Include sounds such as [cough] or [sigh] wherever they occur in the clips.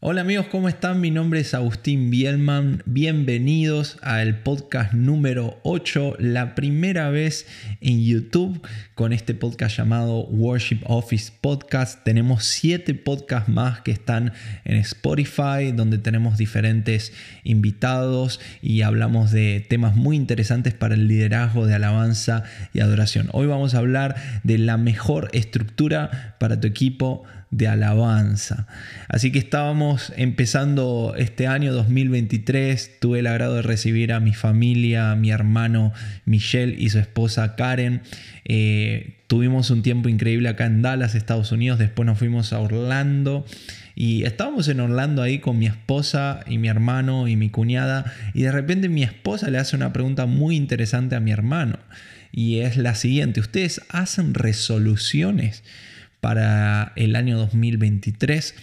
Hola amigos, ¿cómo están? Mi nombre es Agustín Bielman. Bienvenidos al podcast número 8, la primera vez en YouTube con este podcast llamado Worship Office Podcast. Tenemos 7 podcasts más que están en Spotify, donde tenemos diferentes invitados y hablamos de temas muy interesantes para el liderazgo de alabanza y adoración. Hoy vamos a hablar de la mejor estructura para tu equipo de alabanza. Así que estábamos empezando este año 2023, tuve el agrado de recibir a mi familia, a mi hermano Michelle y su esposa Karen. Eh, tuvimos un tiempo increíble acá en Dallas, Estados Unidos, después nos fuimos a Orlando. Y estábamos en Orlando ahí con mi esposa y mi hermano y mi cuñada. Y de repente mi esposa le hace una pregunta muy interesante a mi hermano. Y es la siguiente. ¿Ustedes hacen resoluciones? Para el año 2023.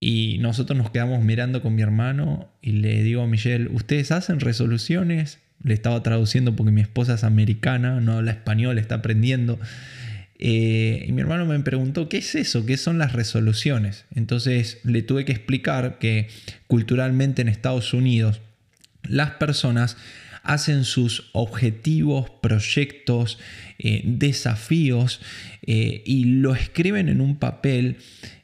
Y nosotros nos quedamos mirando con mi hermano y le digo a Michelle, ¿ustedes hacen resoluciones? Le estaba traduciendo porque mi esposa es americana, no habla español, está aprendiendo. Eh, y mi hermano me preguntó, ¿qué es eso? ¿Qué son las resoluciones? Entonces le tuve que explicar que culturalmente en Estados Unidos las personas hacen sus objetivos, proyectos, eh, desafíos eh, y lo escriben en un papel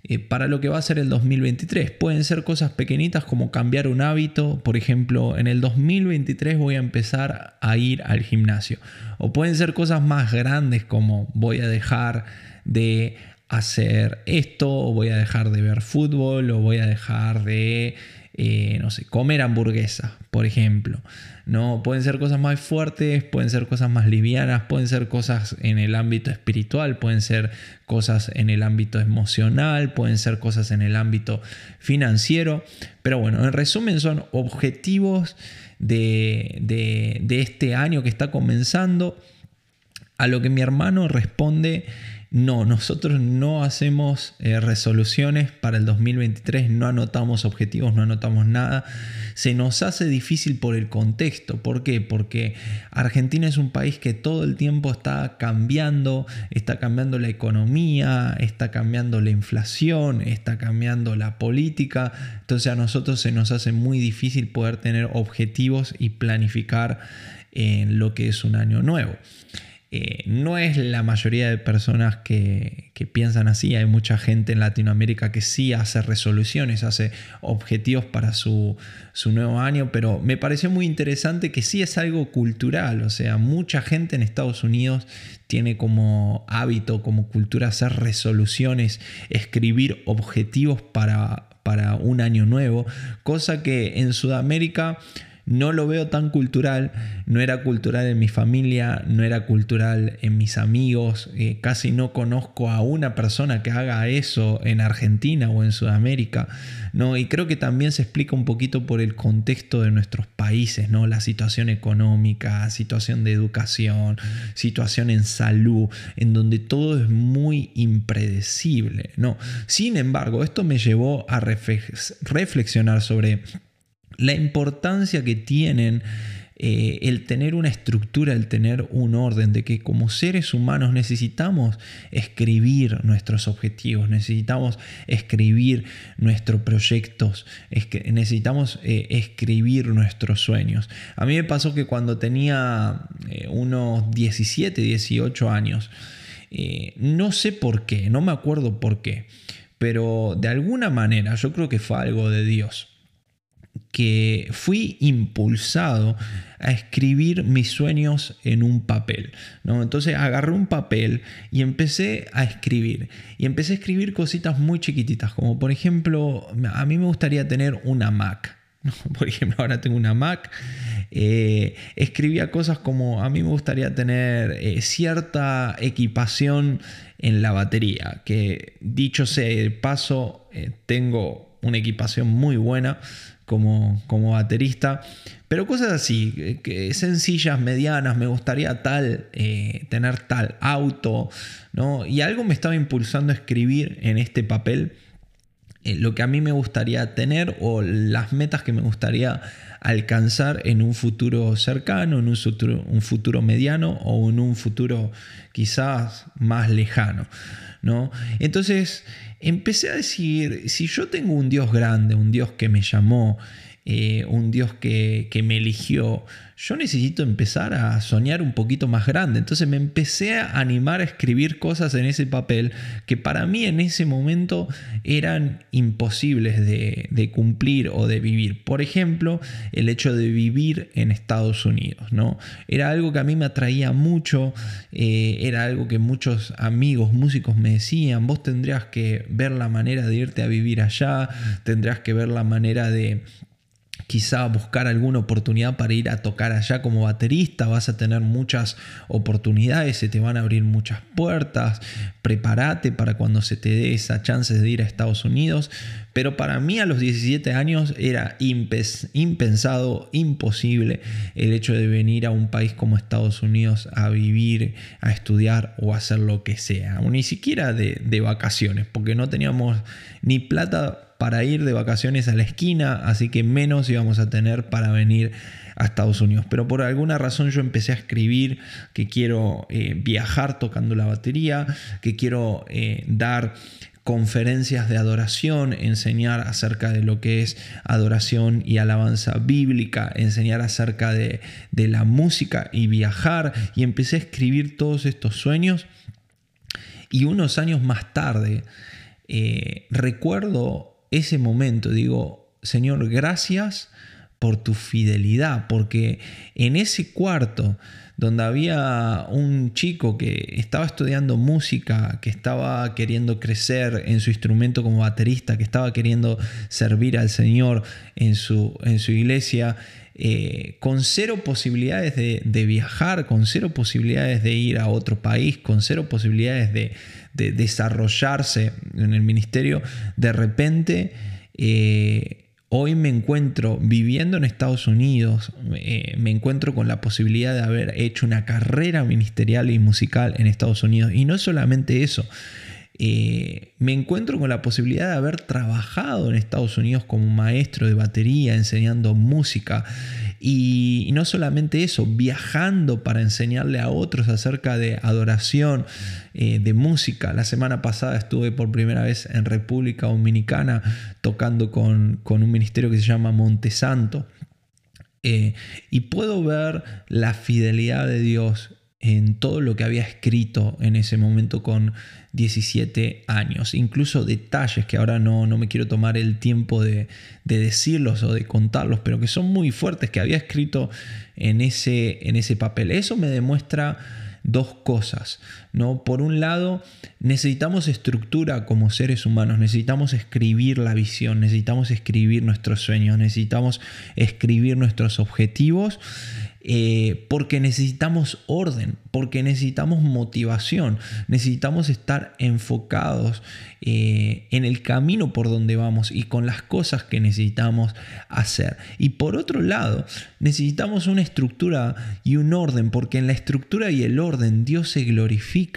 eh, para lo que va a ser el 2023. Pueden ser cosas pequeñitas como cambiar un hábito, por ejemplo, en el 2023 voy a empezar a ir al gimnasio. O pueden ser cosas más grandes como voy a dejar de hacer esto, o voy a dejar de ver fútbol, o voy a dejar de eh, no sé, comer hamburguesa, por ejemplo. ¿no? Pueden ser cosas más fuertes, pueden ser cosas más livianas, pueden ser cosas en el ámbito espiritual, pueden ser cosas en el ámbito emocional, pueden ser cosas en el ámbito financiero. Pero bueno, en resumen son objetivos de, de este año que está comenzando. A lo que mi hermano responde no, nosotros no hacemos eh, resoluciones para el 2023, no anotamos objetivos, no anotamos nada. Se nos hace difícil por el contexto. ¿Por qué? Porque Argentina es un país que todo el tiempo está cambiando, está cambiando la economía, está cambiando la inflación, está cambiando la política. Entonces a nosotros se nos hace muy difícil poder tener objetivos y planificar en lo que es un año nuevo. Eh, no es la mayoría de personas que, piensan así. Hay mucha gente en Latinoamérica que sí hace resoluciones, hace objetivos para su, nuevo año, pero me pareció muy interesante que sí es algo cultural. O sea, mucha gente en Estados Unidos tiene como hábito, como cultura hacer resoluciones, escribir objetivos para, para un año nuevo, cosa que en Sudamérica no lo veo tan cultural, no era cultural en mi familia, no era cultural en mis amigos, eh, casi no conozco a una persona que haga eso en Argentina o en Sudamérica, ¿no? Y creo que también se explica un poquito por el contexto de nuestros países, ¿no? La situación económica, situación de educación, situación en salud, en donde todo es muy impredecible, ¿no? Sin embargo, esto me llevó a reflexionar sobre la importancia que tienen eh, el tener una estructura, el tener un orden, de que como seres humanos necesitamos escribir nuestros objetivos, necesitamos escribir nuestros proyectos, necesitamos eh, escribir nuestros sueños. A mí me pasó que cuando tenía eh, unos 17, 18 años, no sé por qué, no me acuerdo por qué, pero de alguna manera yo creo que fue algo de Dios que fui impulsado a escribir mis sueños en un papel. ¿no? Entonces agarré un papel y empecé a escribir. Y empecé a escribir cositas muy chiquititas, como por ejemplo, a mí me gustaría tener una Mac. [laughs] Por ejemplo, ahora tengo una Mac. Eh, escribía cosas como a mí me gustaría tener eh, cierta equipación en la batería. Que dicho sea de paso, eh, tengo una equipación muy buena como, como baterista. Pero cosas así, eh, que sencillas, medianas, me gustaría tal, eh, tener tal auto, ¿no? Y algo me estaba impulsando a escribir en este papel eh, lo que a mí me gustaría tener o las metas que me gustaría alcanzar en un futuro cercano, en un futuro, un futuro mediano o en un futuro quizás más lejano. ¿no? Entonces empecé a decir, si yo tengo un Dios grande, un Dios que me llamó, eh, un Dios que, que, me eligió, yo necesito empezar a soñar un poquito más grande. Entonces me empecé a animar a escribir cosas en ese papel que para mí en ese momento eran imposibles de, de cumplir o de vivir. Por ejemplo, el hecho de vivir en Estados Unidos. ¿no? Era algo que a mí me atraía mucho, eh, era algo que muchos amigos músicos me decían, vos tendrías que ver la manera de irte a vivir allá, tendrías que ver la manera de quizá buscar alguna oportunidad para ir a tocar allá como baterista, vas a tener muchas oportunidades, se te van a abrir muchas puertas, prepárate para cuando se te dé esa chance de ir a Estados Unidos, pero para mí a los 17 años era impensado, imposible el hecho de venir a un país como Estados Unidos a vivir, a estudiar o a hacer lo que sea, o ni siquiera de, de vacaciones, porque no teníamos ni plata para ir de vacaciones a la esquina, así que menos íbamos a tener para venir a Estados Unidos. Pero por alguna razón yo empecé a escribir que quiero eh, viajar tocando la batería, que quiero eh, dar conferencias de adoración, enseñar acerca de lo que es adoración y alabanza bíblica, enseñar acerca de, la música y viajar. Y empecé a escribir todos estos sueños. Y unos años más tarde, eh, recuerdo ese momento digo, Señor, gracias por tu fidelidad, porque en ese cuarto donde había un chico que estaba estudiando música, que estaba queriendo crecer en su instrumento como baterista, que estaba queriendo servir al Señor en su, en su iglesia, eh, con cero posibilidades de, viajar, con cero posibilidades de ir a otro país, con cero posibilidades de, desarrollarse en el ministerio, de repente eh, hoy me encuentro viviendo en Estados Unidos, eh, me encuentro con la posibilidad de haber hecho una carrera ministerial y musical en Estados Unidos. Y no solamente eso, eh, me encuentro con la posibilidad de haber trabajado en Estados Unidos como maestro de batería, enseñando música. Y, no solamente eso, viajando para enseñarle a otros acerca de adoración, eh, de música. La semana pasada estuve por primera vez en República Dominicana tocando con, un ministerio que se llama Montesanto. Eh, y puedo ver la fidelidad de Dios en todo lo que había escrito en ese momento con 17 años. Incluso detalles que ahora no, no me quiero tomar el tiempo de, decirlos o de contarlos, pero que son muy fuertes que había escrito en ese, en ese papel. Eso me demuestra dos cosas. ¿No? Por un lado, necesitamos estructura como seres humanos, necesitamos escribir la visión, necesitamos escribir nuestros sueños, necesitamos escribir nuestros objetivos eh, porque necesitamos orden, porque necesitamos motivación, necesitamos estar enfocados eh, en el camino por donde vamos y con las cosas que necesitamos hacer. Y por otro lado, necesitamos una estructura y un orden, porque en la estructura y el orden Dios se glorifica.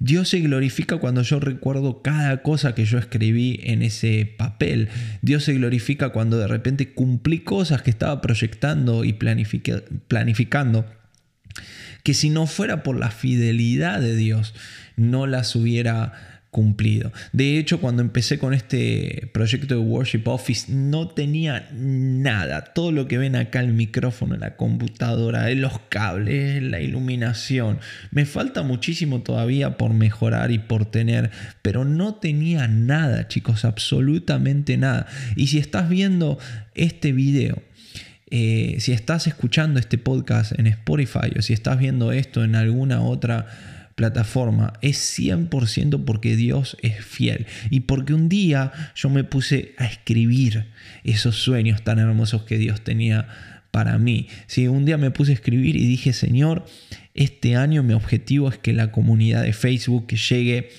Dios se glorifica cuando yo recuerdo cada cosa que yo escribí en ese papel. Dios se glorifica cuando de repente cumplí cosas que estaba proyectando y planificando que si no fuera por la fidelidad de Dios, no las hubiera cumplido. De hecho, cuando empecé con este proyecto de Worship Office, no tenía nada. Todo lo que ven acá, el micrófono, la computadora, los cables, la iluminación. Me falta muchísimo todavía por mejorar y por tener, pero no tenía nada, chicos, absolutamente nada. Y si estás viendo este video, eh, si estás escuchando este podcast en Spotify o si estás viendo esto en alguna otra plataforma es 100% porque Dios es fiel y porque un día yo me puse a escribir esos sueños tan hermosos que Dios tenía para mí. Si un día me puse a escribir y dije, Señor, este año mi objetivo es que la comunidad de Facebook llegue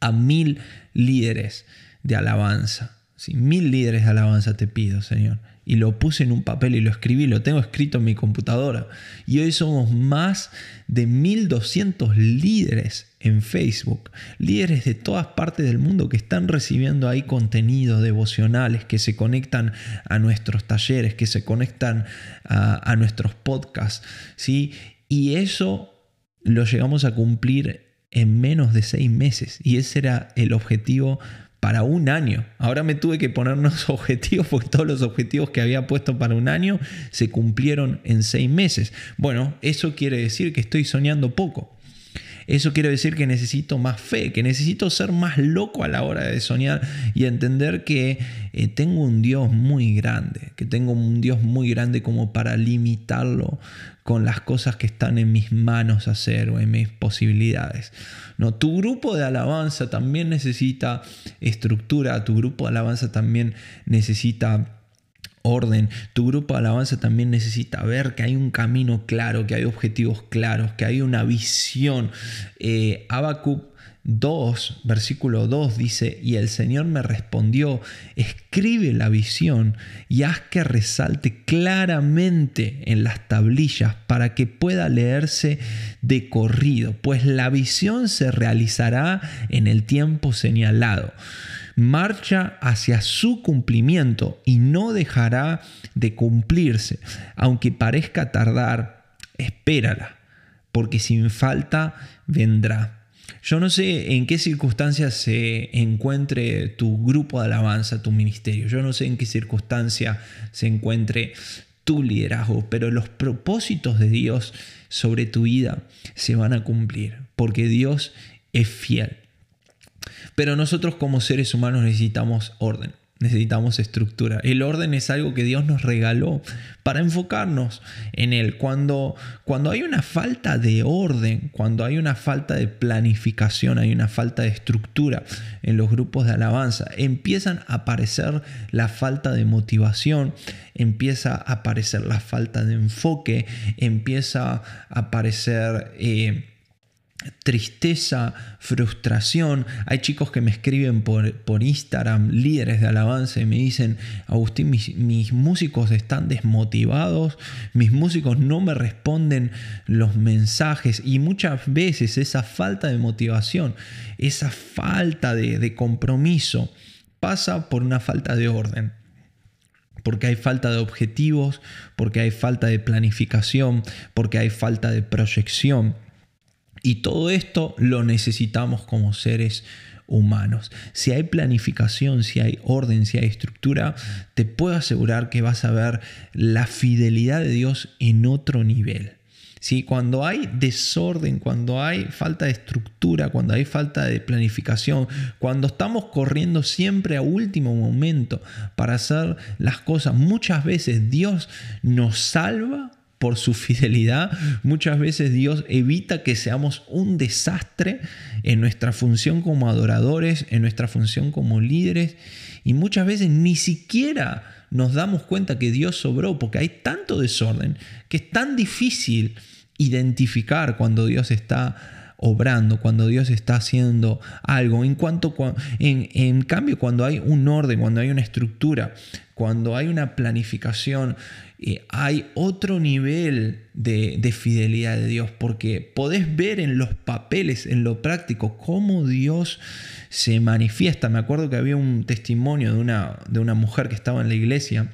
a mil líderes de alabanza. Mil líderes de alabanza te pido, Señor. Y lo puse en un papel y lo escribí, lo tengo escrito en mi computadora. Y hoy somos más de 1200 líderes en Facebook, líderes de todas partes del mundo que están recibiendo ahí contenidos devocionales, que se conectan a nuestros talleres, que se conectan a, nuestros podcasts. ¿sí? Y eso lo llegamos a cumplir en menos de seis meses. Y ese era el objetivo para un año. Ahora me tuve que poner unos [laughs] objetivos porque todos los objetivos que había puesto para un año se cumplieron en seis meses. Bueno, eso quiere decir que estoy soñando poco. Eso quiere decir que necesito más fe, que necesito ser más loco a la hora de soñar y entender que eh, tengo un Dios muy grande, que tengo un Dios muy grande como para limitarlo con las cosas que están en mis manos hacer o en mis posibilidades. No, tu grupo de alabanza también necesita estructura, tu grupo de alabanza también necesita orden. Tu grupo de alabanza también necesita ver que hay un camino claro, que hay objetivos claros, que hay una visión. Eh, 2, versículo 2 dice, y el Señor me respondió, escribe la visión y haz que resalte claramente en las tablillas para que pueda leerse de corrido, pues la visión se realizará en el tiempo señalado. Marcha hacia su cumplimiento y no dejará de cumplirse, aunque parezca tardar, espérala, porque sin falta vendrá. Yo no sé en qué circunstancias se encuentre tu grupo de alabanza, tu ministerio. Yo no sé en qué circunstancia se encuentre tu liderazgo, pero los propósitos de Dios sobre tu vida se van a cumplir, porque Dios es fiel. Pero nosotros como seres humanos necesitamos orden necesitamos estructura. El orden es algo que Dios nos regaló para enfocarnos en él. Cuando, cuando hay una falta de orden, cuando hay una falta de planificación, hay una falta de estructura en los grupos de alabanza, empiezan a aparecer la falta de motivación, empieza a aparecer la falta de enfoque, empieza a aparecer... Eh, tristeza, frustración. Hay chicos que me escriben por, por Instagram, líderes de alabanza, y me dicen, Agustín, mis, mis, músicos están desmotivados, mis músicos no me responden los mensajes y muchas veces esa falta de motivación, esa falta de, de compromiso pasa por una falta de orden porque hay falta de objetivos, porque hay falta de planificación, porque hay falta de proyección. Y todo esto lo necesitamos como seres humanos. Si hay planificación, si hay orden, si hay estructura, te puedo asegurar que vas a ver la fidelidad de Dios en otro nivel. Si Cuando hay desorden, cuando hay falta de estructura, cuando hay falta de planificación, cuando estamos corriendo siempre a último momento para hacer las cosas, muchas veces Dios nos salva por su fidelidad, muchas veces Dios evita que seamos un desastre en nuestra función como adoradores, en nuestra función como líderes, y muchas veces ni siquiera nos damos cuenta que Dios sobró, porque hay tanto desorden que es tan difícil identificar cuando Dios está obrando, cuando Dios está haciendo algo. En, cuanto, en, en cambio, cuando hay un orden, cuando hay una estructura, cuando hay una planificación, eh, hay otro nivel de, de, fidelidad de Dios, porque podés ver en los papeles, en lo práctico, cómo Dios se manifiesta. Me acuerdo que había un testimonio de una, de una mujer que estaba en la iglesia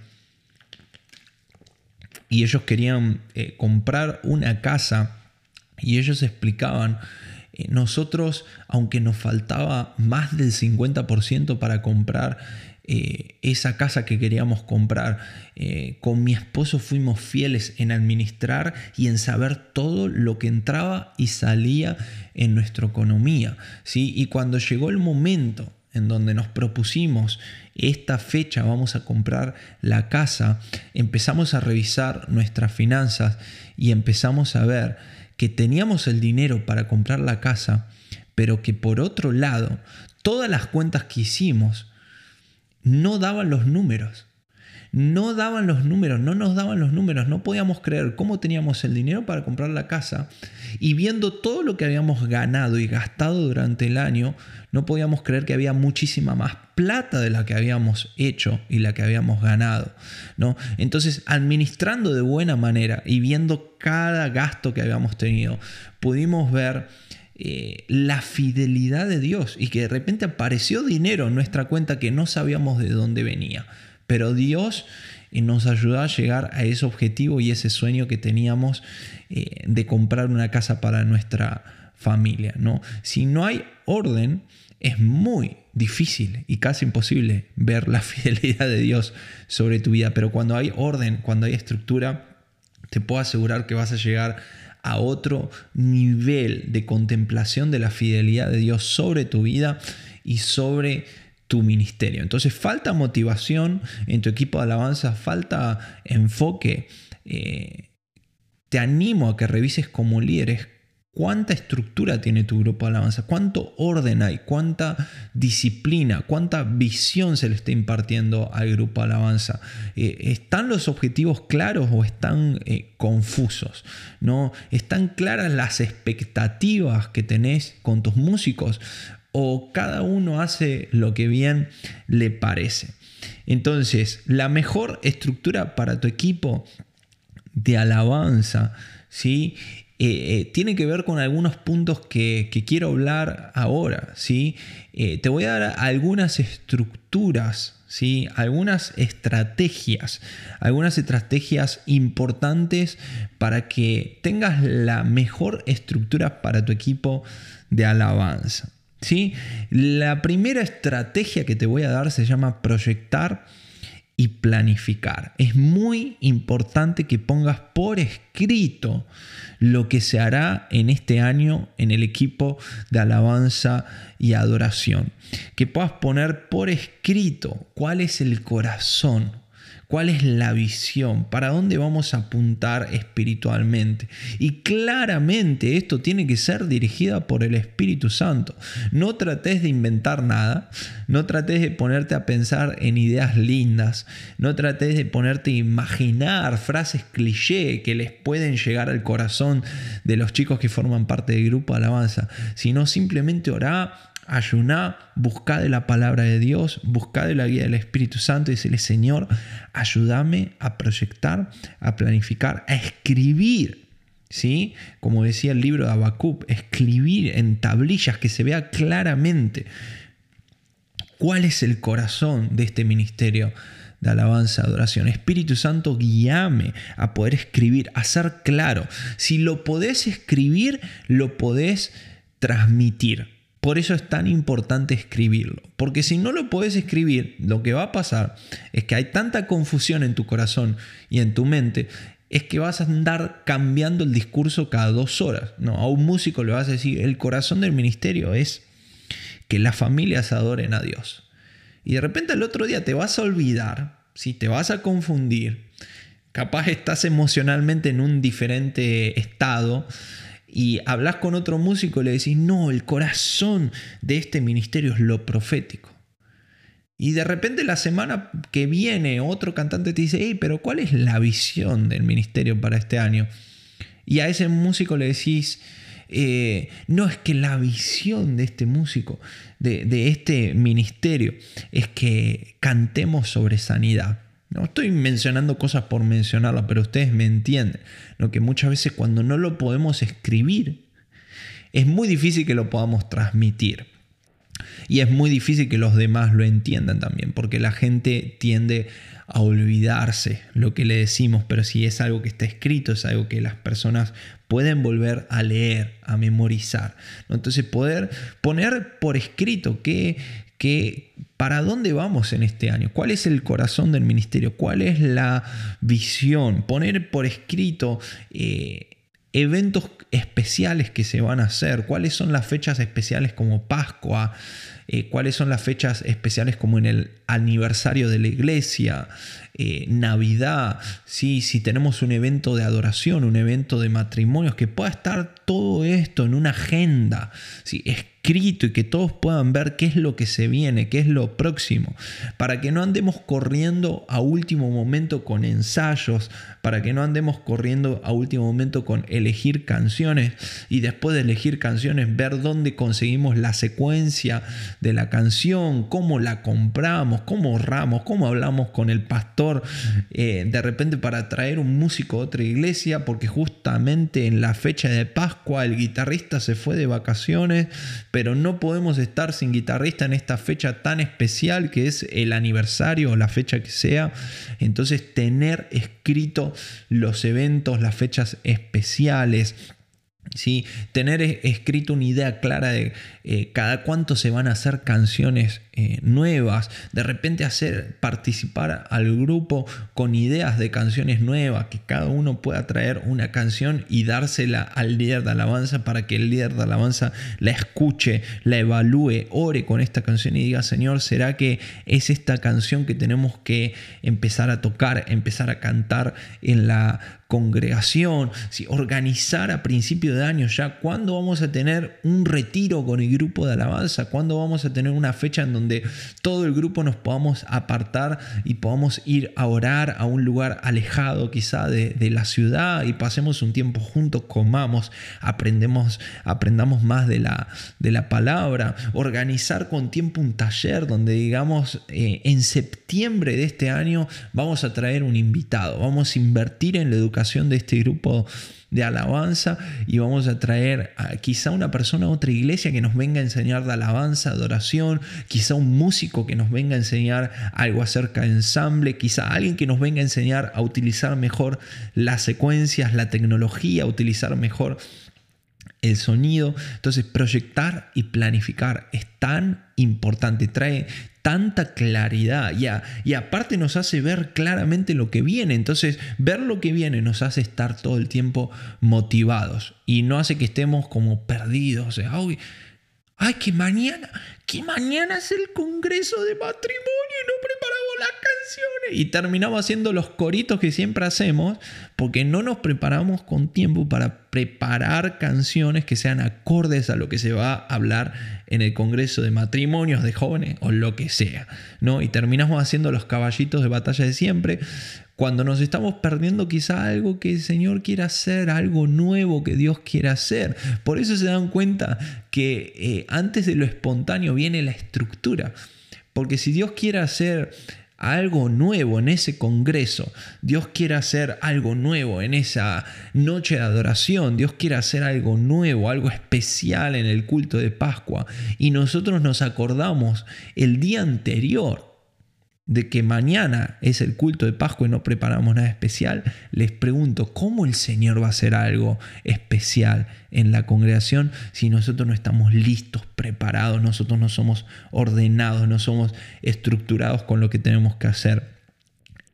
y ellos querían eh, comprar una casa y ellos explicaban, eh, nosotros, aunque nos faltaba más del 50% para comprar eh, esa casa que queríamos comprar. Eh, con mi esposo fuimos fieles en administrar y en saber todo lo que entraba y salía en nuestra economía. ¿sí? Y cuando llegó el momento en donde nos propusimos esta fecha vamos a comprar la casa, empezamos a revisar nuestras finanzas y empezamos a ver que teníamos el dinero para comprar la casa, pero que por otro lado, todas las cuentas que hicimos no daban los números. No daban los números, no nos daban los números, no podíamos creer cómo teníamos el dinero para comprar la casa y viendo todo lo que habíamos ganado y gastado durante el año, no podíamos creer que había muchísima más plata de la que habíamos hecho y la que habíamos ganado, ¿no? Entonces, administrando de buena manera y viendo cada gasto que habíamos tenido, pudimos ver eh, la fidelidad de Dios y que de repente apareció dinero en nuestra cuenta que no sabíamos de dónde venía. Pero Dios eh, nos ayudó a llegar a ese objetivo y ese sueño que teníamos eh, de comprar una casa para nuestra familia. ¿no? Si no hay orden, es muy difícil y casi imposible ver la [laughs] fidelidad de Dios sobre tu vida. Pero cuando hay orden, cuando hay estructura, te puedo asegurar que vas a llegar a otro nivel de contemplación de la fidelidad de Dios sobre tu vida y sobre tu ministerio. Entonces falta motivación en tu equipo de alabanza, falta enfoque. Eh, te animo a que revises como líderes cuánta estructura tiene tu grupo de alabanza, cuánto orden hay, cuánta disciplina, cuánta visión se le está impartiendo al grupo de alabanza. Eh, ¿Están los objetivos claros o están eh, confusos? ¿no? ¿Están claras las expectativas que tenés con tus músicos? ¿O cada uno hace lo que bien le parece? Entonces, la mejor estructura para tu equipo de alabanza, ¿sí? Eh, eh, tiene que ver con algunos puntos que, quiero hablar ahora. ¿sí? Eh, te voy a dar algunas estructuras, ¿sí? algunas estrategias, algunas estrategias importantes para que tengas la mejor estructura para tu equipo de alabanza. ¿Sí? La primera estrategia que te voy a dar se llama proyectar y planificar. Es muy importante que pongas por escrito lo que se hará en este año en el equipo de alabanza y adoración. Que puedas poner por escrito cuál es el corazón cuál es la visión, para dónde vamos a apuntar espiritualmente. Y claramente esto tiene que ser dirigida por el Espíritu Santo. No trates de inventar nada, no trates de ponerte a pensar en ideas lindas, no trates de ponerte a imaginar frases cliché que les pueden llegar al corazón de los chicos que forman parte del grupo de alabanza, sino simplemente orá ayuná, buscá de la palabra de Dios, buscá de la guía del Espíritu Santo y decirle, Señor, ayúdame a proyectar, a planificar, a escribir. ¿Sí? Como decía el libro de Habacuc, escribir en tablillas que se vea claramente cuál es el corazón de este ministerio de alabanza, adoración. Espíritu Santo, guíame a poder escribir, a ser claro. Si lo podés escribir, lo podés transmitir. Por eso es tan importante escribirlo. Porque si no lo puedes escribir, lo que va a pasar es que hay tanta confusión en tu corazón y en tu mente, es que vas a andar cambiando el discurso cada dos horas. No, a un músico le vas a decir, el corazón del ministerio es que las familias adoren a Dios. Y de repente el otro día te vas a olvidar, si te vas a confundir, capaz estás emocionalmente en un diferente estado y hablas con otro músico y le decís, no, el corazón de este ministerio es lo profético. Y de repente la semana que viene otro cantante te dice, hey, pero ¿cuál es la visión del ministerio para este año? Y a ese músico le decís, eh, no es que la visión de este músico, de, de este ministerio, es que cantemos sobre sanidad. No estoy mencionando cosas por mencionarlas, pero ustedes me entienden. Lo que muchas veces cuando no lo podemos escribir, es muy difícil que lo podamos transmitir. Y es muy difícil que los demás lo entiendan también, porque la gente tiende a olvidarse lo que le decimos, pero si es algo que está escrito, es algo que las personas pueden volver a leer, a memorizar. Entonces poder poner por escrito qué, que para dónde vamos en este año, cuál es el corazón del ministerio, cuál es la visión, poner por escrito eh, eventos especiales que se van a hacer, cuáles son las fechas especiales como Pascua, eh, cuáles son las fechas especiales como en el aniversario de la iglesia, eh, Navidad, ¿sí? si tenemos un evento de adoración, un evento de matrimonios, que pueda estar todo esto en una agenda, ¿sí? escrito y que todos puedan ver qué es lo que se viene, qué es lo próximo, para que no andemos corriendo a último momento con ensayos, para que no andemos corriendo a último momento con elegir canciones y después de elegir canciones ver dónde conseguimos la secuencia de la canción, cómo la compramos, cómo ahorramos, cómo hablamos con el pastor eh, de repente para traer un músico a otra iglesia, porque justamente en la fecha de Pascua el guitarrista se fue de vacaciones pero no podemos estar sin guitarrista en esta fecha tan especial que es el aniversario o la fecha que sea. Entonces tener escrito los eventos, las fechas especiales, ¿sí? tener escrito una idea clara de eh, cada cuánto se van a hacer canciones eh, nuevas, de repente hacer participar al grupo con ideas de canciones nuevas, que cada uno pueda traer una canción y dársela al líder de alabanza para que el líder de alabanza la escuche, la evalúe, ore con esta canción y diga, Señor, ¿será que es esta canción que tenemos que empezar a tocar, empezar a cantar en la congregación, si organizar a principio de año ya cuándo vamos a tener un retiro con grupo de alabanza, cuándo vamos a tener una fecha en donde todo el grupo nos podamos apartar y podamos ir a orar a un lugar alejado quizá de, la ciudad y pasemos un tiempo juntos, comamos, aprendemos, aprendamos más de la, de la palabra, organizar con tiempo un taller donde digamos eh, en septiembre de este año vamos a traer un invitado, vamos a invertir en la educación de este grupo de alabanza y vamos a traer a quizá una persona a otra iglesia que nos venga a enseñar de alabanza, adoración, quizá un músico que nos venga a enseñar algo acerca de ensamble, quizá alguien que nos venga a enseñar a utilizar mejor las secuencias, la tecnología, a utilizar mejor el sonido. Entonces, proyectar y planificar es tan importante, trae tanta claridad y, y, aparte nos hace ver claramente lo que viene. Entonces, ver lo que viene nos hace estar todo el tiempo motivados y no hace que estemos como perdidos. O ay, que mañana, que mañana es el congreso de matrimonio y no preparamos las canciones. Y terminamos haciendo los coritos que siempre hacemos porque no nos preparamos con tiempo para preparar canciones que sean acordes a lo que se va a hablar en el congreso de matrimonios de jóvenes o lo que sea, ¿no? Y terminamos haciendo los caballitos de batalla de siempre cuando nos estamos perdiendo quizá algo que el Señor quiere hacer, algo nuevo que Dios quiere hacer. Por eso se dan cuenta que eh, antes de lo espontáneo viene la estructura. Porque si Dios quiere hacer algo nuevo en ese congreso, Dios quiere hacer algo nuevo en esa noche de adoración, Dios quiere hacer algo nuevo, algo especial en el culto de Pascua, y nosotros nos acordamos el día anterior de que mañana es el culto de Pascua y no preparamos nada especial, les pregunto, ¿cómo el Señor va a hacer algo especial en la congregación si nosotros no estamos listos, preparados, nosotros no somos ordenados, no somos estructurados con lo que tenemos que hacer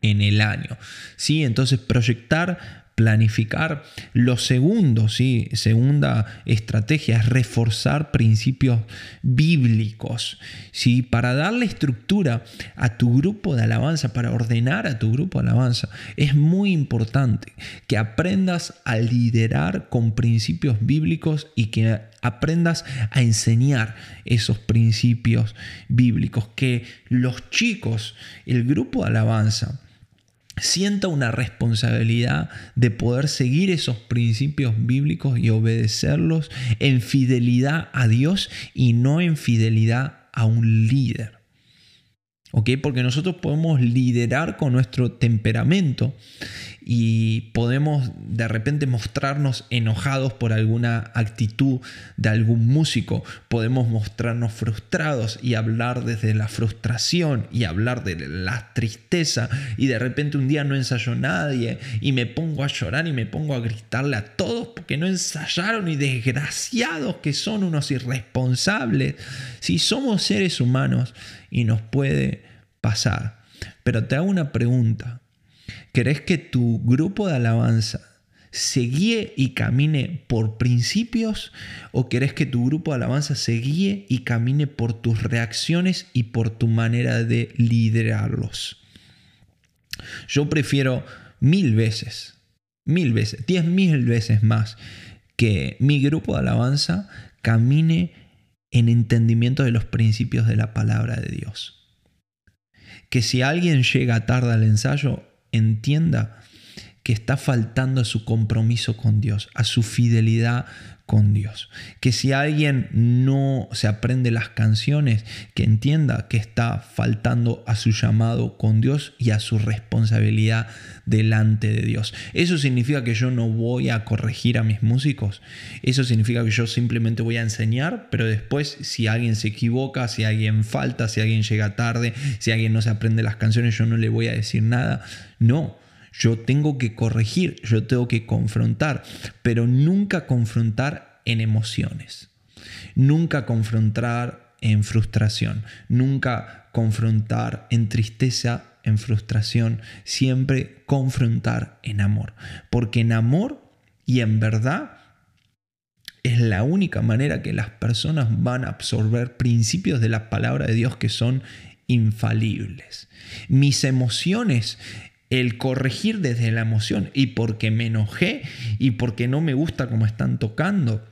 en el año? ¿Sí? Entonces proyectar planificar. Lo segundo, ¿sí? segunda estrategia es reforzar principios bíblicos. ¿sí? Para darle estructura a tu grupo de alabanza, para ordenar a tu grupo de alabanza, es muy importante que aprendas a liderar con principios bíblicos y que aprendas a enseñar esos principios bíblicos, que los chicos, el grupo de alabanza, sienta una responsabilidad de poder seguir esos principios bíblicos y obedecerlos en fidelidad a Dios y no en fidelidad a un líder. ¿Ok? Porque nosotros podemos liderar con nuestro temperamento y podemos de repente mostrarnos enojados por alguna actitud de algún músico, podemos mostrarnos frustrados y hablar desde la frustración y hablar de la tristeza y de repente un día no ensayó nadie y me pongo a llorar y me pongo a gritarle a todos porque no ensayaron y desgraciados que son unos irresponsables. Si somos seres humanos y nos puede pasar. Pero te hago una pregunta. ¿Querés que tu grupo de alabanza se guíe y camine por principios o querés que tu grupo de alabanza se guíe y camine por tus reacciones y por tu manera de liderarlos? Yo prefiero mil veces, mil veces, diez mil veces más que mi grupo de alabanza camine en entendimiento de los principios de la palabra de Dios. Que si alguien llega tarde al ensayo, entienda que está faltando a su compromiso con Dios, a su fidelidad con Dios. Que si alguien no se aprende las canciones, que entienda que está faltando a su llamado con Dios y a su responsabilidad delante de Dios. Eso significa que yo no voy a corregir a mis músicos. Eso significa que yo simplemente voy a enseñar, pero después si alguien se equivoca, si alguien falta, si alguien llega tarde, si alguien no se aprende las canciones, yo no le voy a decir nada. No yo tengo que corregir, yo tengo que confrontar, pero nunca confrontar en emociones. Nunca confrontar en frustración. Nunca confrontar en tristeza, en frustración. Siempre confrontar en amor. Porque en amor y en verdad es la única manera que las personas van a absorber principios de la palabra de Dios que son infalibles. Mis emociones el corregir desde la emoción y porque me enojé y porque no me gusta cómo están tocando,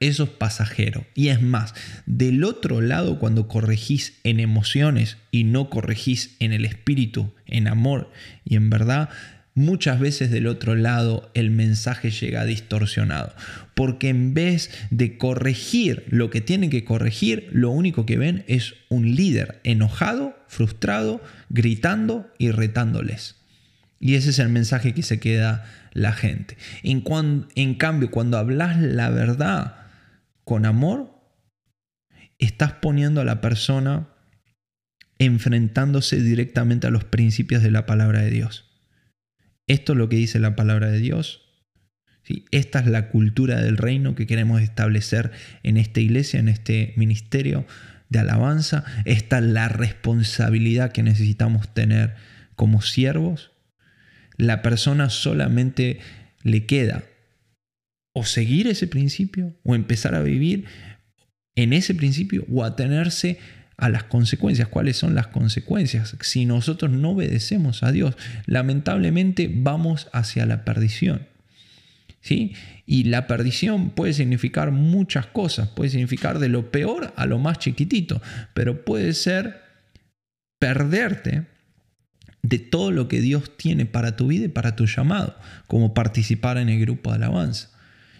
eso es pasajero. Y es más, del otro lado, cuando corregís en emociones y no corregís en el espíritu, en amor y en verdad, muchas veces del otro lado el mensaje llega distorsionado. Porque en vez de corregir lo que tienen que corregir, lo único que ven es un líder enojado, frustrado, gritando y retándoles. Y ese es el mensaje que se queda la gente. En, en cambio, cuando hablas la verdad con amor, estás poniendo a la persona enfrentándose directamente a los principios de la palabra de Dios. Esto es lo que dice la palabra de Dios. ¿sí? Esta es la cultura del reino que queremos establecer en esta iglesia, en este ministerio de alabanza. Esta es la responsabilidad que necesitamos tener como siervos. La persona solamente le queda o seguir ese principio o empezar a vivir en ese principio o atenerse a las consecuencias. ¿Cuáles son las consecuencias? Si nosotros no obedecemos a Dios, lamentablemente vamos hacia la perdición. ¿Sí? Y la perdición puede significar muchas cosas, puede significar de lo peor a lo más chiquitito, pero puede ser perderte de todo lo que Dios tiene para tu vida y para tu llamado, como participar en el grupo de alabanza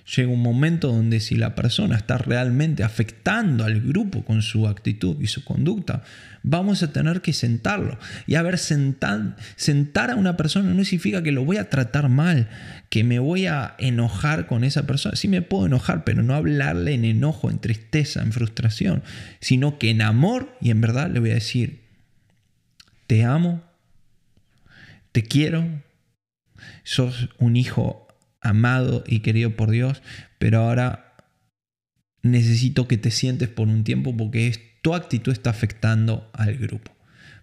llega un momento donde si la persona está realmente afectando al grupo con su actitud y su conducta, vamos a tener que sentarlo. Y a ver, sentar, sentar a una persona no significa que lo voy a tratar mal, que me voy a enojar con esa persona. Sí me puedo enojar, pero no hablarle en enojo, en tristeza, en frustración, sino que en amor y en verdad le voy a decir, te amo, te quiero, sos un hijo amado y querido por Dios, pero ahora necesito que te sientes por un tiempo porque tu actitud está afectando al grupo.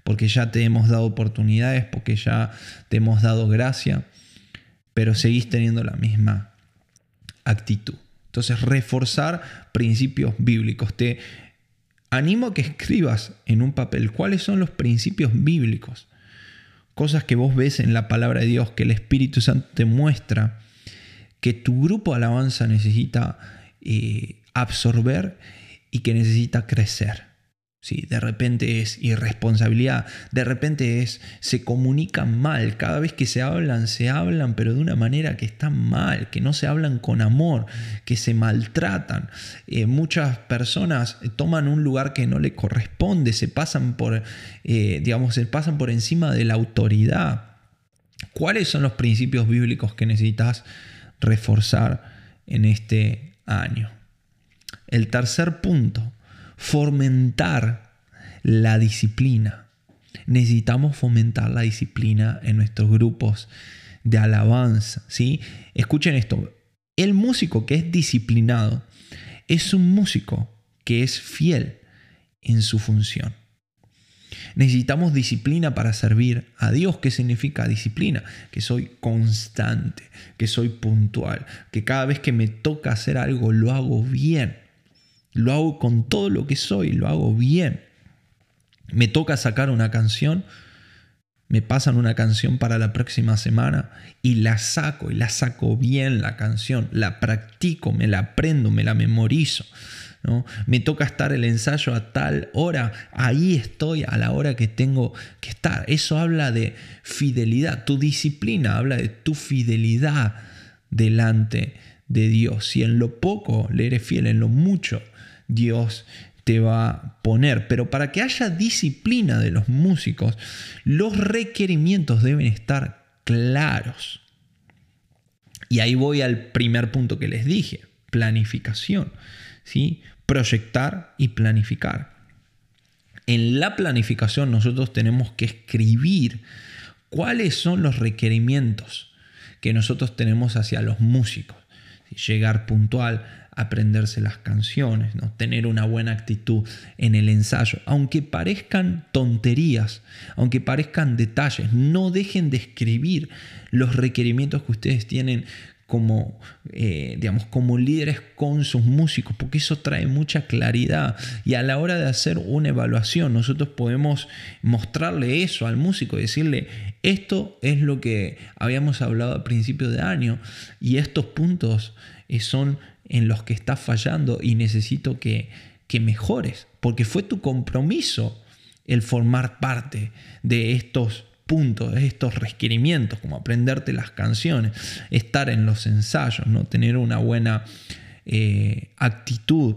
Porque ya te hemos dado oportunidades, porque ya te hemos dado gracia, pero seguís teniendo la misma actitud. Entonces, reforzar principios bíblicos. Te animo a que escribas en un papel cuáles son los principios bíblicos. Cosas que vos ves en la palabra de Dios, que el Espíritu Santo te muestra que tu grupo de alabanza necesita eh, absorber y que necesita crecer. Sí, de repente es irresponsabilidad, de repente es se comunican mal, cada vez que se hablan, se hablan, pero de una manera que está mal, que no se hablan con amor, que se maltratan. Eh, muchas personas toman un lugar que no le corresponde, se pasan por, eh, digamos, se pasan por encima de la autoridad. ¿Cuáles son los principios bíblicos que necesitas reforzar en este año. El tercer punto, fomentar la disciplina. Necesitamos fomentar la disciplina en nuestros grupos de alabanza. ¿sí? Escuchen esto, el músico que es disciplinado es un músico que es fiel en su función. Necesitamos disciplina para servir a Dios. ¿Qué significa disciplina? Que soy constante, que soy puntual, que cada vez que me toca hacer algo lo hago bien. Lo hago con todo lo que soy, lo hago bien. Me toca sacar una canción, me pasan una canción para la próxima semana y la saco y la saco bien la canción, la practico, me la aprendo, me la memorizo. Me toca estar el ensayo a tal hora, ahí estoy a la hora que tengo que estar. Eso habla de fidelidad, tu disciplina habla de tu fidelidad delante de Dios. Si en lo poco le eres fiel, en lo mucho Dios te va a poner. Pero para que haya disciplina de los músicos, los requerimientos deben estar claros. Y ahí voy al primer punto que les dije, planificación. ¿Sí? Proyectar y planificar. En la planificación nosotros tenemos que escribir cuáles son los requerimientos que nosotros tenemos hacia los músicos. Llegar puntual, aprenderse las canciones, ¿no? tener una buena actitud en el ensayo. Aunque parezcan tonterías, aunque parezcan detalles, no dejen de escribir los requerimientos que ustedes tienen como, eh, digamos, como líderes con sus músicos, porque eso trae mucha claridad. Y a la hora de hacer una evaluación, nosotros podemos mostrarle eso al músico, decirle, esto es lo que habíamos hablado al principio de año y estos puntos eh, son en los que estás fallando y necesito que, que mejores, porque fue tu compromiso el formar parte de estos puntos, estos requerimientos, como aprenderte las canciones, estar en los ensayos, ¿no? tener una buena eh, actitud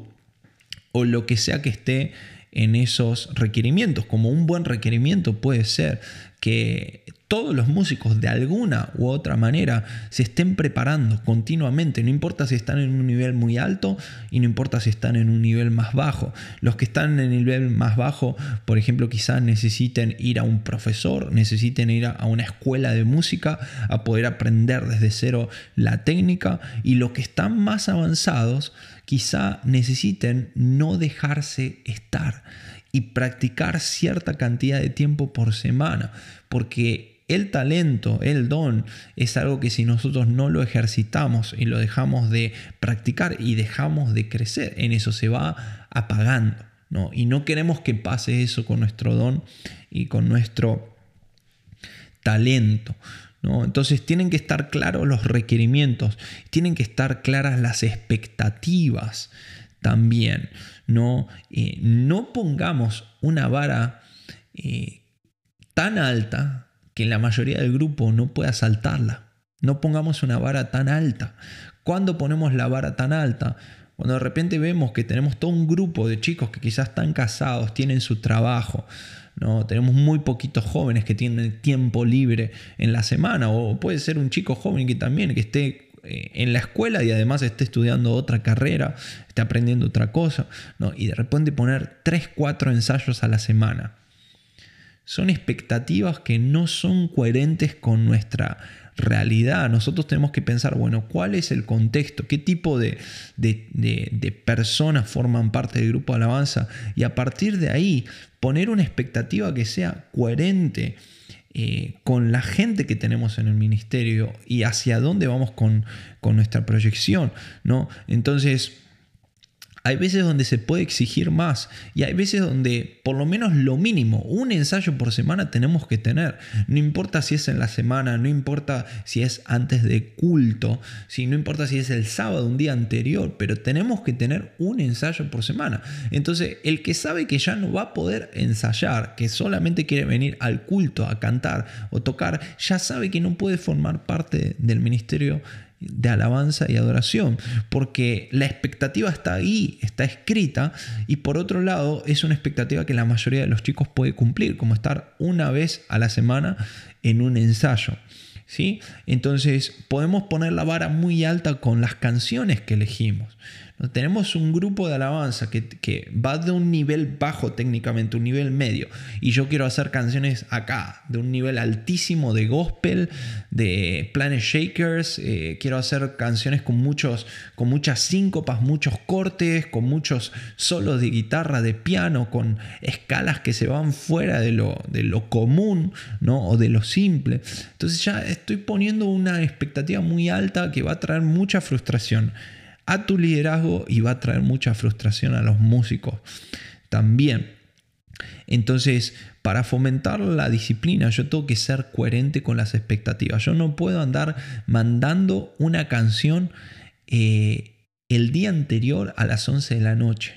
o lo que sea que esté en esos requerimientos. Como un buen requerimiento puede ser que todos los músicos de alguna u otra manera se estén preparando continuamente, no importa si están en un nivel muy alto y no importa si están en un nivel más bajo. Los que están en el nivel más bajo, por ejemplo, quizás necesiten ir a un profesor, necesiten ir a una escuela de música a poder aprender desde cero la técnica. Y los que están más avanzados quizá necesiten no dejarse estar y practicar cierta cantidad de tiempo por semana, porque el talento, el don, es algo que si nosotros no lo ejercitamos y lo dejamos de practicar y dejamos de crecer, en eso se va apagando. ¿no? Y no queremos que pase eso con nuestro don y con nuestro talento. ¿no? Entonces tienen que estar claros los requerimientos, tienen que estar claras las expectativas también. No, eh, no pongamos una vara eh, tan alta que la mayoría del grupo no pueda saltarla. No pongamos una vara tan alta. ¿Cuándo ponemos la vara tan alta? Cuando de repente vemos que tenemos todo un grupo de chicos que quizás están casados, tienen su trabajo, ¿no? tenemos muy poquitos jóvenes que tienen tiempo libre en la semana, o puede ser un chico joven que también que esté en la escuela y además esté estudiando otra carrera, esté aprendiendo otra cosa, ¿no? y de repente poner 3, 4 ensayos a la semana son expectativas que no son coherentes con nuestra realidad. Nosotros tenemos que pensar, bueno, ¿cuál es el contexto? ¿Qué tipo de, personas forman parte del grupo de alabanza? Y a partir de ahí, poner una expectativa que sea coherente. Eh, con la gente que tenemos en el ministerio y hacia dónde vamos con, con nuestra proyección, ¿no? Entonces, hay veces donde se puede exigir más y hay veces donde por lo menos lo mínimo, un ensayo por semana tenemos que tener. No importa si es en la semana, no importa si es antes de culto, si no importa si es el sábado, un día anterior, pero tenemos que tener un ensayo por semana. Entonces, el que sabe que ya no va a poder ensayar, que solamente quiere venir al culto a cantar o tocar, ya sabe que no puede formar parte del ministerio de alabanza y adoración, porque la expectativa está ahí, está escrita, y por otro lado es una expectativa que la mayoría de los chicos puede cumplir, como estar una vez a la semana en un ensayo. ¿Sí? Entonces podemos poner la vara muy alta con las canciones que elegimos. Tenemos un grupo de alabanza que, que, va de un nivel bajo técnicamente, un nivel medio. Y yo quiero hacer canciones acá, de un nivel altísimo de gospel, de Planet Shakers. Eh, quiero hacer canciones con, muchos, con muchas síncopas, muchos cortes, con muchos solos de guitarra, de piano, con escalas que se van fuera de lo, de lo común ¿no? o de lo simple. Entonces ya estoy poniendo una expectativa muy alta que va a traer mucha frustración a tu liderazgo y va a traer mucha frustración a los músicos también. Entonces, para fomentar la disciplina, yo tengo que ser coherente con las expectativas. Yo no puedo andar mandando una canción eh, el día anterior a las 11 de la noche.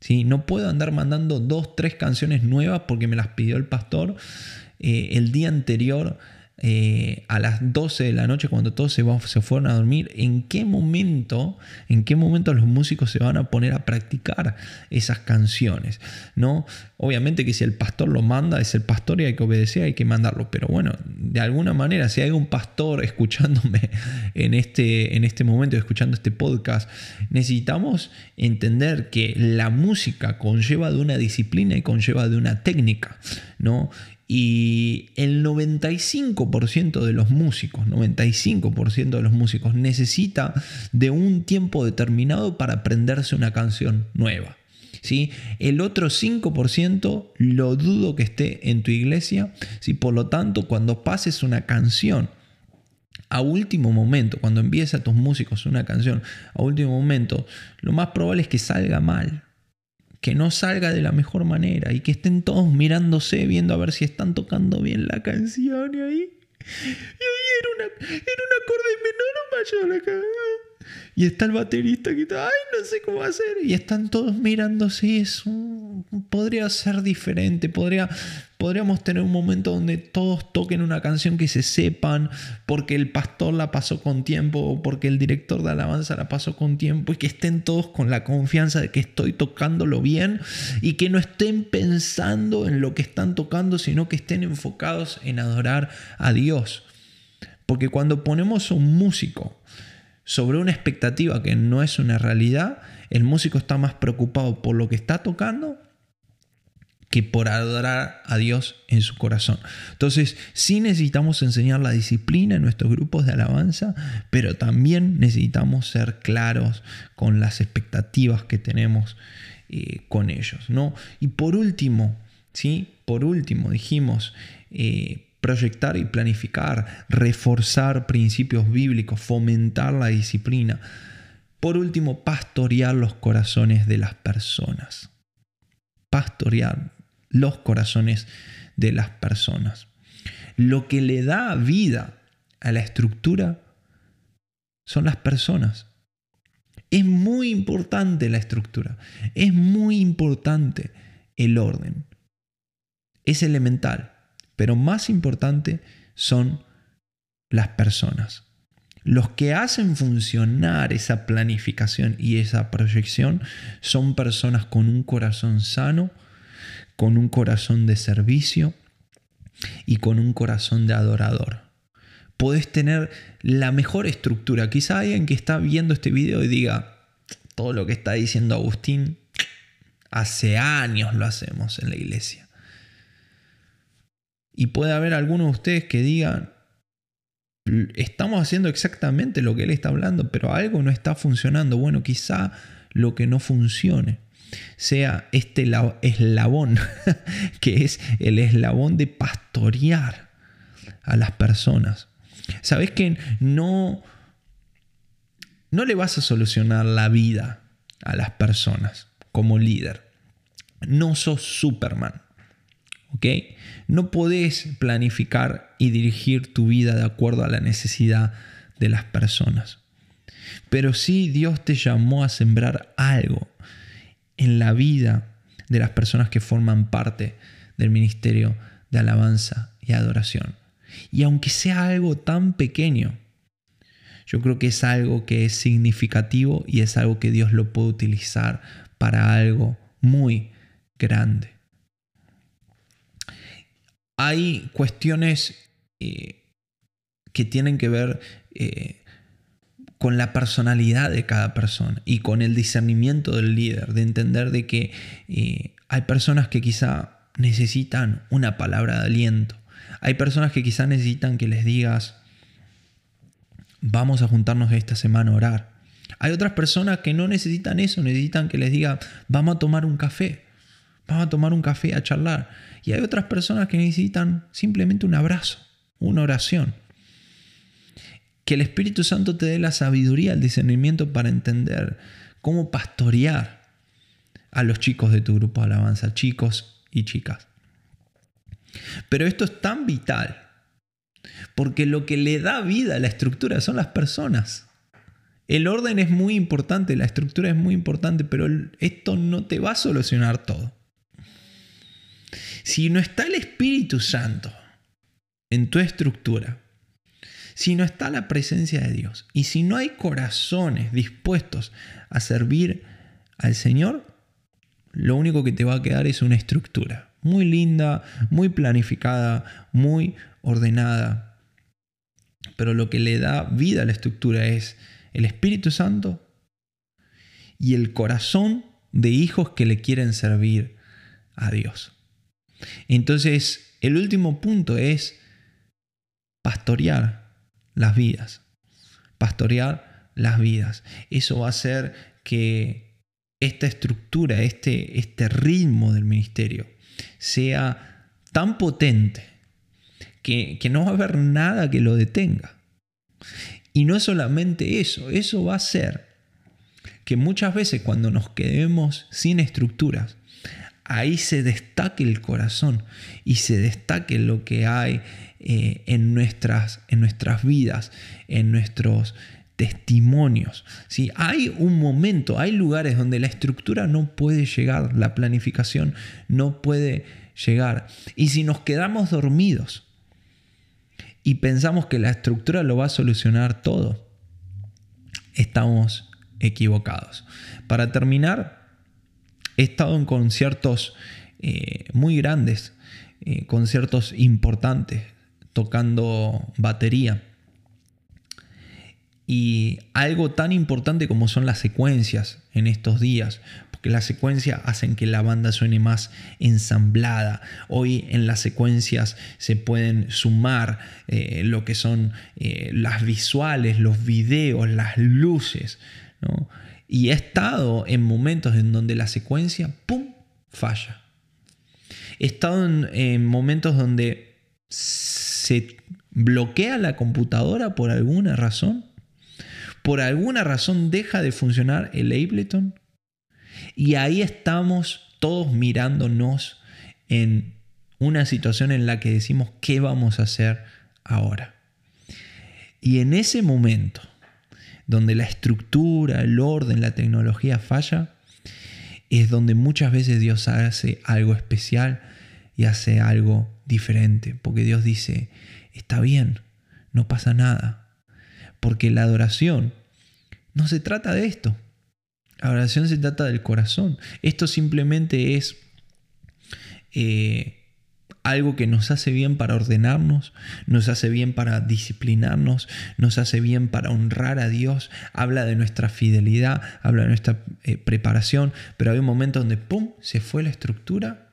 ¿sí? No puedo andar mandando dos, tres canciones nuevas porque me las pidió el pastor eh, el día anterior eh, a las 12 de la noche cuando todos se, se fueron a dormir, ¿en qué momento, en qué momento los músicos se van a poner a practicar esas canciones? ¿no? Obviamente que si el pastor lo manda, es el pastor y hay que obedecer, hay que mandarlo, pero bueno, de alguna manera, si hay un pastor escuchándome [laughs] en este, en este momento, escuchando este podcast, necesitamos entender que la música conlleva de una disciplina y conlleva de una técnica, ¿no? Y el 95% de los músicos, 95% de los músicos necesita de un tiempo determinado para aprenderse una canción nueva. ¿Sí? El otro 5% lo dudo que esté en tu iglesia. ¿sí? Por lo tanto, cuando pases una canción a último momento, cuando envíes a tus músicos una canción a último momento, lo más probable es que salga mal que no salga de la mejor manera y que estén todos mirándose, viendo a ver si están tocando bien la canción y ahí. Y ahí era, una, era un acorde menor o mayor acá. Y está el baterista que está, ay, no sé cómo hacer. Y están todos mirándose. Es podría ser diferente. Podría, podríamos tener un momento donde todos toquen una canción que se sepan, porque el pastor la pasó con tiempo, o porque el director de alabanza la pasó con tiempo, y que estén todos con la confianza de que estoy tocándolo bien, y que no estén pensando en lo que están tocando, sino que estén enfocados en adorar a Dios. Porque cuando ponemos un músico, sobre una expectativa que no es una realidad, el músico está más preocupado por lo que está tocando que por adorar a Dios en su corazón. Entonces, sí necesitamos enseñar la disciplina en nuestros grupos de alabanza, pero también necesitamos ser claros con las expectativas que tenemos eh, con ellos. ¿no? Y por último, ¿sí? por último, dijimos, eh, proyectar y planificar, reforzar principios bíblicos, fomentar la disciplina. Por último, pastorear los corazones de las personas. Pastorear los corazones de las personas. Lo que le da vida a la estructura son las personas. Es muy importante la estructura, es muy importante el orden. Es elemental pero más importante son las personas. Los que hacen funcionar esa planificación y esa proyección son personas con un corazón sano, con un corazón de servicio y con un corazón de adorador. Puedes tener la mejor estructura. Quizá alguien que está viendo este video y diga, todo lo que está diciendo Agustín, hace años lo hacemos en la iglesia. Y puede haber algunos de ustedes que digan, estamos haciendo exactamente lo que él está hablando, pero algo no está funcionando. Bueno, quizá lo que no funcione sea este eslabón, [laughs] que es el eslabón de pastorear a las personas. Sabes que no, no le vas a solucionar la vida a las personas como líder. No sos Superman. ¿Ok? No podés planificar y dirigir tu vida de acuerdo a la necesidad de las personas. Pero sí Dios te llamó a sembrar algo en la vida de las personas que forman parte del ministerio de alabanza y adoración. Y aunque sea algo tan pequeño, yo creo que es algo que es significativo y es algo que Dios lo puede utilizar para algo muy grande hay cuestiones eh, que tienen que ver eh, con la personalidad de cada persona y con el discernimiento del líder, de entender de que eh, hay personas que quizá necesitan una palabra de aliento, hay personas que quizá necesitan que les digas, vamos a juntarnos esta semana a orar. Hay otras personas que no necesitan eso, necesitan que les diga, vamos a tomar un café, vamos a tomar un café a charlar. Y hay otras personas que necesitan simplemente un abrazo, una oración. Que el Espíritu Santo te dé la sabiduría, el discernimiento para entender cómo pastorear a los chicos de tu grupo de alabanza, chicos y chicas. Pero esto es tan vital, porque lo que le da vida a la estructura son las personas. El orden es muy importante, la estructura es muy importante, pero esto no te va a solucionar todo. Si no está el Espíritu Santo en tu estructura, si no está la presencia de Dios y si no hay corazones dispuestos a servir al Señor, lo único que te va a quedar es una estructura muy linda, muy planificada, muy ordenada. Pero lo que le da vida a la estructura es el Espíritu Santo y el corazón de hijos que le quieren servir a Dios. Entonces, el último punto es pastorear las vidas. Pastorear las vidas. Eso va a hacer que esta estructura, este, este ritmo del ministerio sea tan potente que, que no va a haber nada que lo detenga. Y no solamente eso, eso va a hacer que muchas veces cuando nos quedemos sin estructuras, ahí se destaque el corazón y se destaque lo que hay eh, en, nuestras, en nuestras vidas, en nuestros testimonios. Si Hay un momento, hay lugares donde la estructura no puede llegar, la planificación no puede llegar. Y si nos quedamos dormidos, y pensamos que la estructura lo va a solucionar todo, estamos equivocados. Para terminar, he estado en conciertos eh, muy grandes, eh, conciertos importantes, tocando batería. Y algo tan importante como son las secuencias en estos días, que la secuencia hacen que la banda suene más ensamblada. Hoy en las secuencias se pueden sumar eh, lo que son las visuales, los videos, las luces. Y he estado en momentos en donde la secuencia, ¡pum!, falla. He estado en momentos donde se bloquea la computadora por alguna razón. Por alguna razón deja de funcionar el Ableton y ahí estamos todos mirándonos en una situación en la que decimos, ¿qué vamos a hacer ahora? Y en ese momento, donde la estructura, el orden, la tecnología falla, es donde muchas veces Dios hace algo especial y hace algo diferente. Porque Dios dice, está bien, no pasa nada. Porque la adoración no se trata de esto. La oración se trata del corazón. Esto simplemente es eh, algo que nos hace bien para ordenarnos, nos hace bien para disciplinarnos, nos hace bien para honrar a Dios, habla de nuestra fidelidad, habla de nuestra eh, preparación, pero hay un momento donde, ¡pum!, se fue la estructura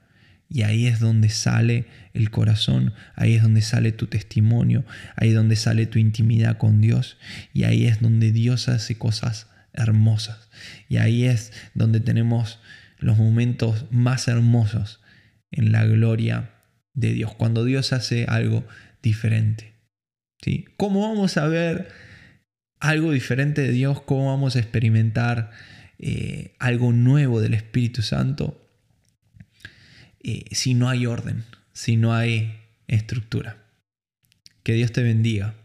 y ahí es donde sale el corazón, ahí es donde sale tu testimonio, ahí es donde sale tu intimidad con Dios y ahí es donde Dios hace cosas hermosas. Y ahí es donde tenemos los momentos más hermosos en la gloria de Dios, cuando Dios hace algo diferente. ¿sí? ¿Cómo vamos a ver algo diferente de Dios? ¿Cómo vamos a experimentar eh, algo nuevo del Espíritu Santo? Eh, si no hay orden, si no hay estructura. Que Dios te bendiga